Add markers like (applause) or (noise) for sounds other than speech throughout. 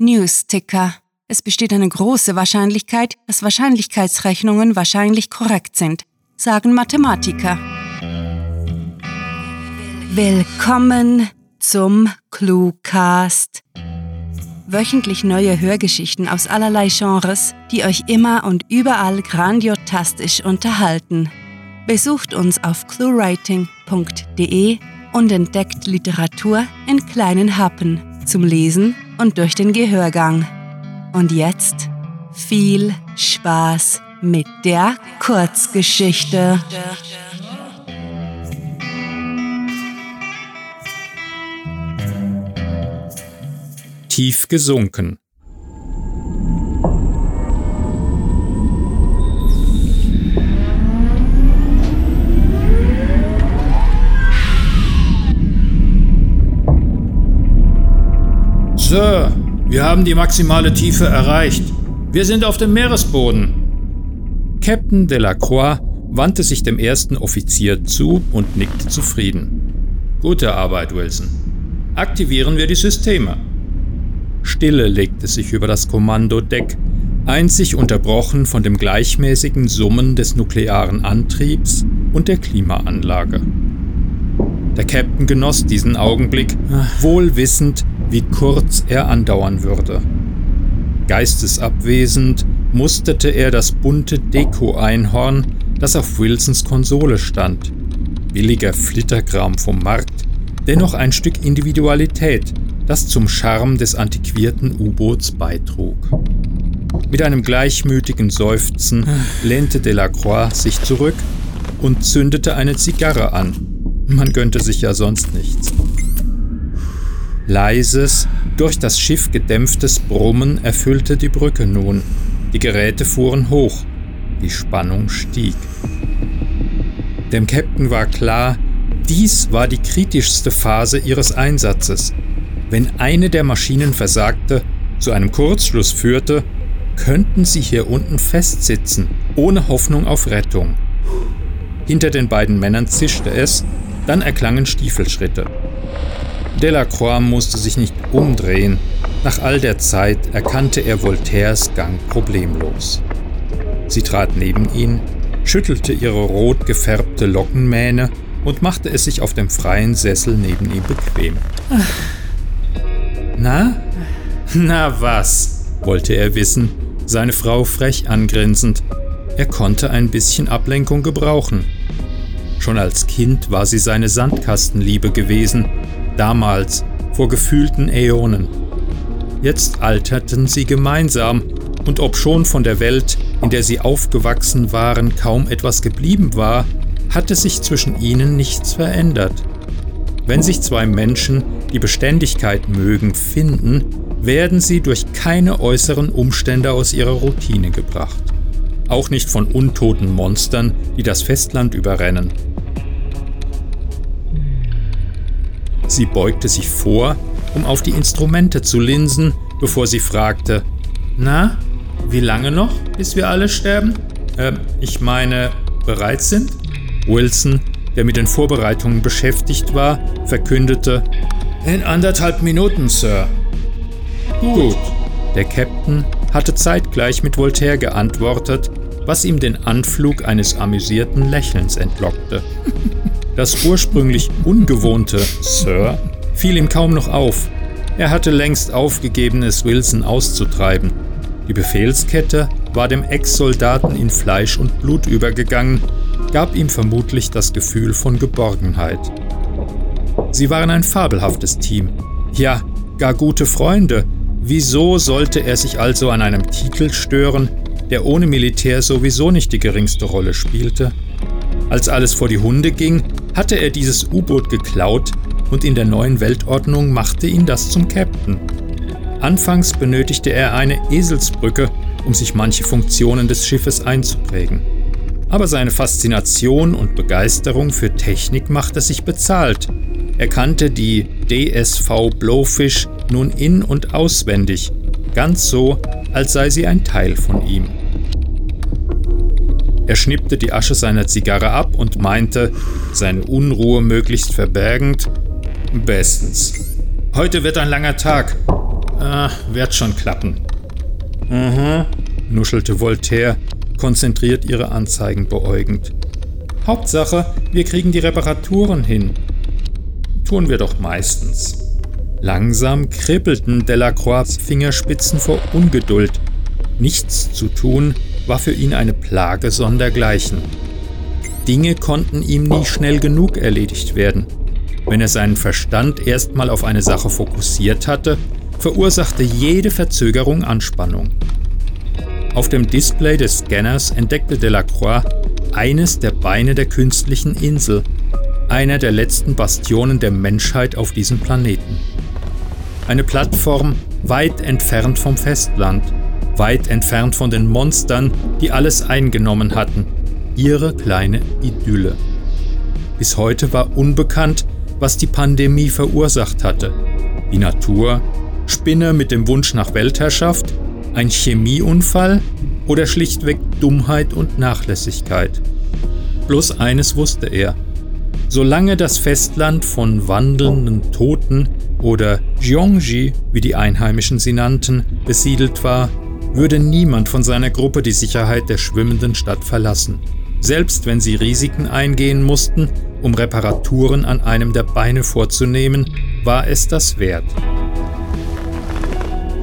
News-Ticker. Es besteht eine große Wahrscheinlichkeit, dass Wahrscheinlichkeitsrechnungen wahrscheinlich korrekt sind, sagen Mathematiker. Willkommen zum Cluecast. Wöchentlich neue Hörgeschichten aus allerlei Genres, die euch immer und überall grandiotastisch unterhalten. Besucht uns auf cluewriting.de und entdeckt Literatur in kleinen Happen zum Lesen und durch den Gehörgang. Und jetzt viel Spaß mit der Kurzgeschichte. Tief gesunken. Sir, wir haben die maximale Tiefe erreicht. Wir sind auf dem Meeresboden. Captain Delacroix wandte sich dem ersten Offizier zu und nickte zufrieden. Gute Arbeit, Wilson. Aktivieren wir die Systeme. Stille legte sich über das Kommandodeck, einzig unterbrochen von dem gleichmäßigen Summen des nuklearen Antriebs und der Klimaanlage. Der Captain genoss diesen Augenblick, wohl wissend, wie kurz er andauern würde. Geistesabwesend musterte er das bunte Deko-Einhorn, das auf Wilsons Konsole stand. Billiger Flitterkram vom Markt, dennoch ein Stück Individualität, das zum Charme des antiquierten U-Boots beitrug. Mit einem gleichmütigen Seufzen lehnte Delacroix sich zurück und zündete eine Zigarre an. Man gönnte sich ja sonst nichts. Leises, durch das Schiff gedämpftes Brummen erfüllte die Brücke nun. Die Geräte fuhren hoch. Die Spannung stieg. Dem Captain war klar, dies war die kritischste Phase ihres Einsatzes. Wenn eine der Maschinen versagte, zu einem Kurzschluss führte, könnten sie hier unten festsitzen, ohne Hoffnung auf Rettung. Hinter den beiden Männern zischte es, dann erklangen Stiefelschritte. Delacroix musste sich nicht umdrehen. Nach all der Zeit erkannte er Voltaires Gang problemlos. Sie trat neben ihn, schüttelte ihre rot gefärbte Lockenmähne und machte es sich auf dem freien Sessel neben ihm bequem. Na? Na was? wollte er wissen, seine Frau frech angrinsend. Er konnte ein bisschen Ablenkung gebrauchen. Schon als Kind war sie seine Sandkastenliebe gewesen, damals, vor gefühlten Äonen. Jetzt alterten sie gemeinsam, und obschon von der Welt, in der sie aufgewachsen waren, kaum etwas geblieben war, hatte sich zwischen ihnen nichts verändert. Wenn sich zwei Menschen, die Beständigkeit mögen, finden, werden sie durch keine äußeren Umstände aus ihrer Routine gebracht. Auch nicht von untoten Monstern, die das Festland überrennen. Sie beugte sich vor, um auf die Instrumente zu linsen, bevor sie fragte, Na, wie lange noch, bis wir alle sterben? Äh, ich meine, bereit sind? Wilson, der mit den Vorbereitungen beschäftigt war, verkündete, In anderthalb Minuten, Sir. Gut. Der Captain hatte zeitgleich mit Voltaire geantwortet, was ihm den Anflug eines amüsierten Lächelns entlockte. (laughs) Das ursprünglich ungewohnte Sir fiel ihm kaum noch auf. Er hatte längst aufgegeben, es Wilson auszutreiben. Die Befehlskette war dem Ex-Soldaten in Fleisch und Blut übergegangen, gab ihm vermutlich das Gefühl von Geborgenheit. Sie waren ein fabelhaftes Team. Ja, gar gute Freunde. Wieso sollte er sich also an einem Titel stören, der ohne Militär sowieso nicht die geringste Rolle spielte? Als alles vor die Hunde ging, hatte er dieses U-Boot geklaut und in der neuen Weltordnung machte ihn das zum Captain. Anfangs benötigte er eine Eselsbrücke, um sich manche Funktionen des Schiffes einzuprägen. Aber seine Faszination und Begeisterung für Technik machte sich bezahlt. Er kannte die DSV Blowfish nun in und auswendig, ganz so, als sei sie ein Teil von ihm. Er schnippte die Asche seiner Zigarre ab und meinte, seine Unruhe möglichst verbergend, Bestens. Heute wird ein langer Tag. Ah, wird schon klappen. Mhm, nuschelte Voltaire, konzentriert ihre Anzeigen beäugend. Hauptsache, wir kriegen die Reparaturen hin. Tun wir doch meistens. Langsam kribbelten Delacroix Fingerspitzen vor Ungeduld. Nichts zu tun war für ihn eine Plage sondergleichen. Dinge konnten ihm nie schnell genug erledigt werden. Wenn er seinen Verstand erstmal auf eine Sache fokussiert hatte, verursachte jede Verzögerung Anspannung. Auf dem Display des Scanners entdeckte Delacroix eines der Beine der künstlichen Insel, einer der letzten Bastionen der Menschheit auf diesem Planeten. Eine Plattform weit entfernt vom Festland, weit entfernt von den Monstern, die alles eingenommen hatten, ihre kleine Idylle. Bis heute war unbekannt, was die Pandemie verursacht hatte. Die Natur, Spinne mit dem Wunsch nach Weltherrschaft, ein Chemieunfall oder schlichtweg Dummheit und Nachlässigkeit. Bloß eines wusste er. Solange das Festland von wandelnden Toten oder Jiongji, wie die Einheimischen sie nannten, besiedelt war, würde niemand von seiner Gruppe die Sicherheit der schwimmenden Stadt verlassen, selbst wenn sie Risiken eingehen mussten, um Reparaturen an einem der Beine vorzunehmen, war es das wert.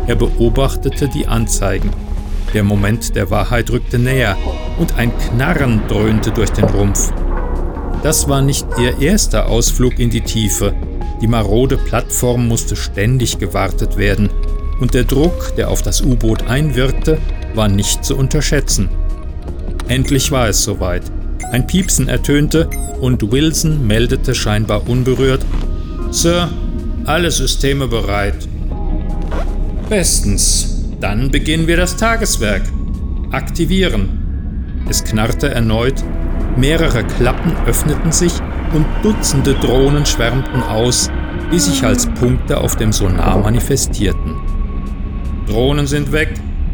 Er beobachtete die Anzeigen. Der Moment der Wahrheit rückte näher und ein Knarren dröhnte durch den Rumpf. Das war nicht ihr erster Ausflug in die Tiefe. Die marode Plattform musste ständig gewartet werden und der Druck, der auf das U-Boot einwirkte, war nicht zu unterschätzen. Endlich war es soweit. Ein Piepsen ertönte und Wilson meldete scheinbar unberührt: Sir, alle Systeme bereit. Bestens. Dann beginnen wir das Tageswerk. Aktivieren. Es knarrte erneut, mehrere Klappen öffneten sich und Dutzende Drohnen schwärmten aus, die sich als Punkte auf dem Sonar manifestierten. Drohnen sind weg,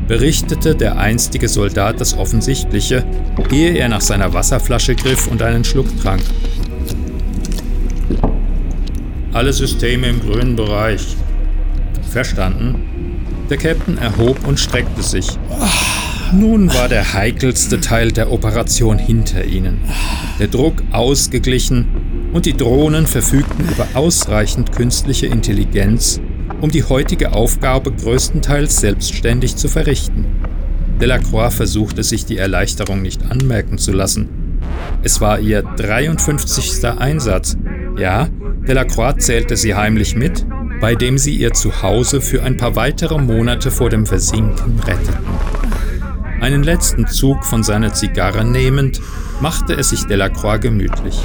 berichtete der einstige Soldat das Offensichtliche, ehe er nach seiner Wasserflasche griff und einen Schluck trank. Alle Systeme im grünen Bereich. Verstanden? Der Captain erhob und streckte sich. Nun war der heikelste Teil der Operation hinter ihnen. Der Druck ausgeglichen und die Drohnen verfügten über ausreichend künstliche Intelligenz, um die heutige Aufgabe größtenteils selbstständig zu verrichten. Delacroix versuchte sich die Erleichterung nicht anmerken zu lassen. Es war ihr 53. Einsatz. Ja, Delacroix zählte sie heimlich mit bei dem sie ihr Zuhause für ein paar weitere Monate vor dem Versinken retteten. Einen letzten Zug von seiner Zigarre nehmend, machte es sich Delacroix gemütlich.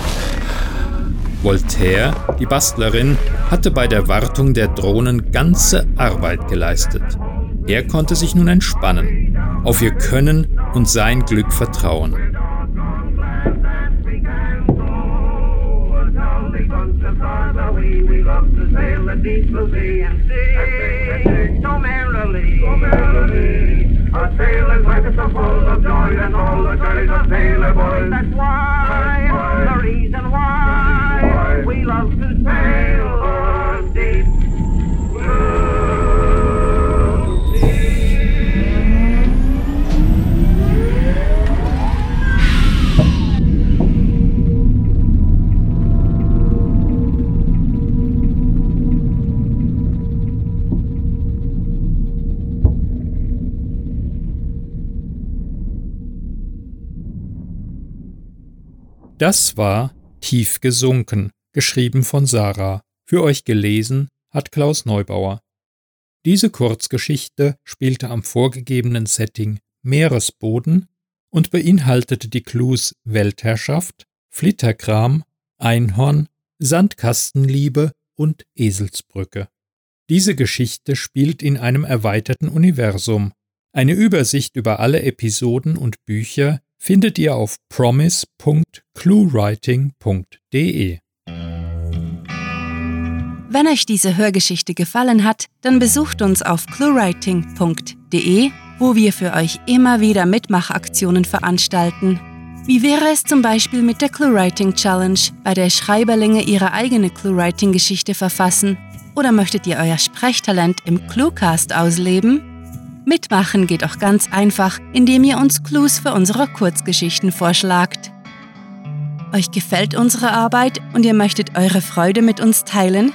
Voltaire, die Bastlerin, hatte bei der Wartung der Drohnen ganze Arbeit geleistet. Er konnte sich nun entspannen, auf ihr Können und sein Glück vertrauen. Our sailors like are full of joy and all the joys of sailor That's why Das war Tief gesunken, geschrieben von Sarah. Für euch gelesen hat Klaus Neubauer. Diese Kurzgeschichte spielte am vorgegebenen Setting Meeresboden und beinhaltete die Clues Weltherrschaft, Flitterkram, Einhorn, Sandkastenliebe und Eselsbrücke. Diese Geschichte spielt in einem erweiterten Universum. Eine Übersicht über alle Episoden und Bücher findet ihr auf promise.cluewriting.de. Wenn euch diese Hörgeschichte gefallen hat, dann besucht uns auf cluewriting.de, wo wir für euch immer wieder Mitmachaktionen veranstalten. Wie wäre es zum Beispiel mit der ClueWriting Challenge, bei der Schreiberlinge ihre eigene ClueWriting-Geschichte verfassen Oder möchtet ihr euer Sprechtalent im Cluecast ausleben? Mitmachen geht auch ganz einfach, indem ihr uns Clues für unsere Kurzgeschichten vorschlagt. Euch gefällt unsere Arbeit und ihr möchtet eure Freude mit uns teilen?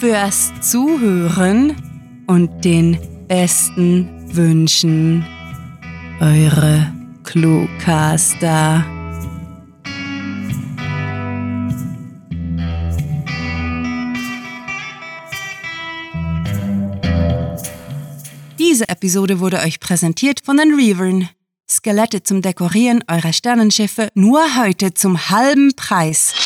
fürs Zuhören und den besten Wünschen. Eure Cluecaster. Diese Episode wurde euch präsentiert von den Reavern. Skelette zum Dekorieren eurer Sternenschiffe nur heute zum halben Preis.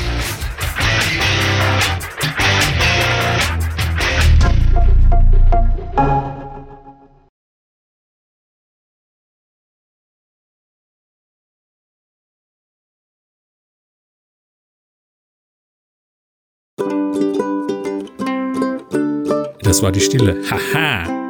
Das war die Stille. Haha.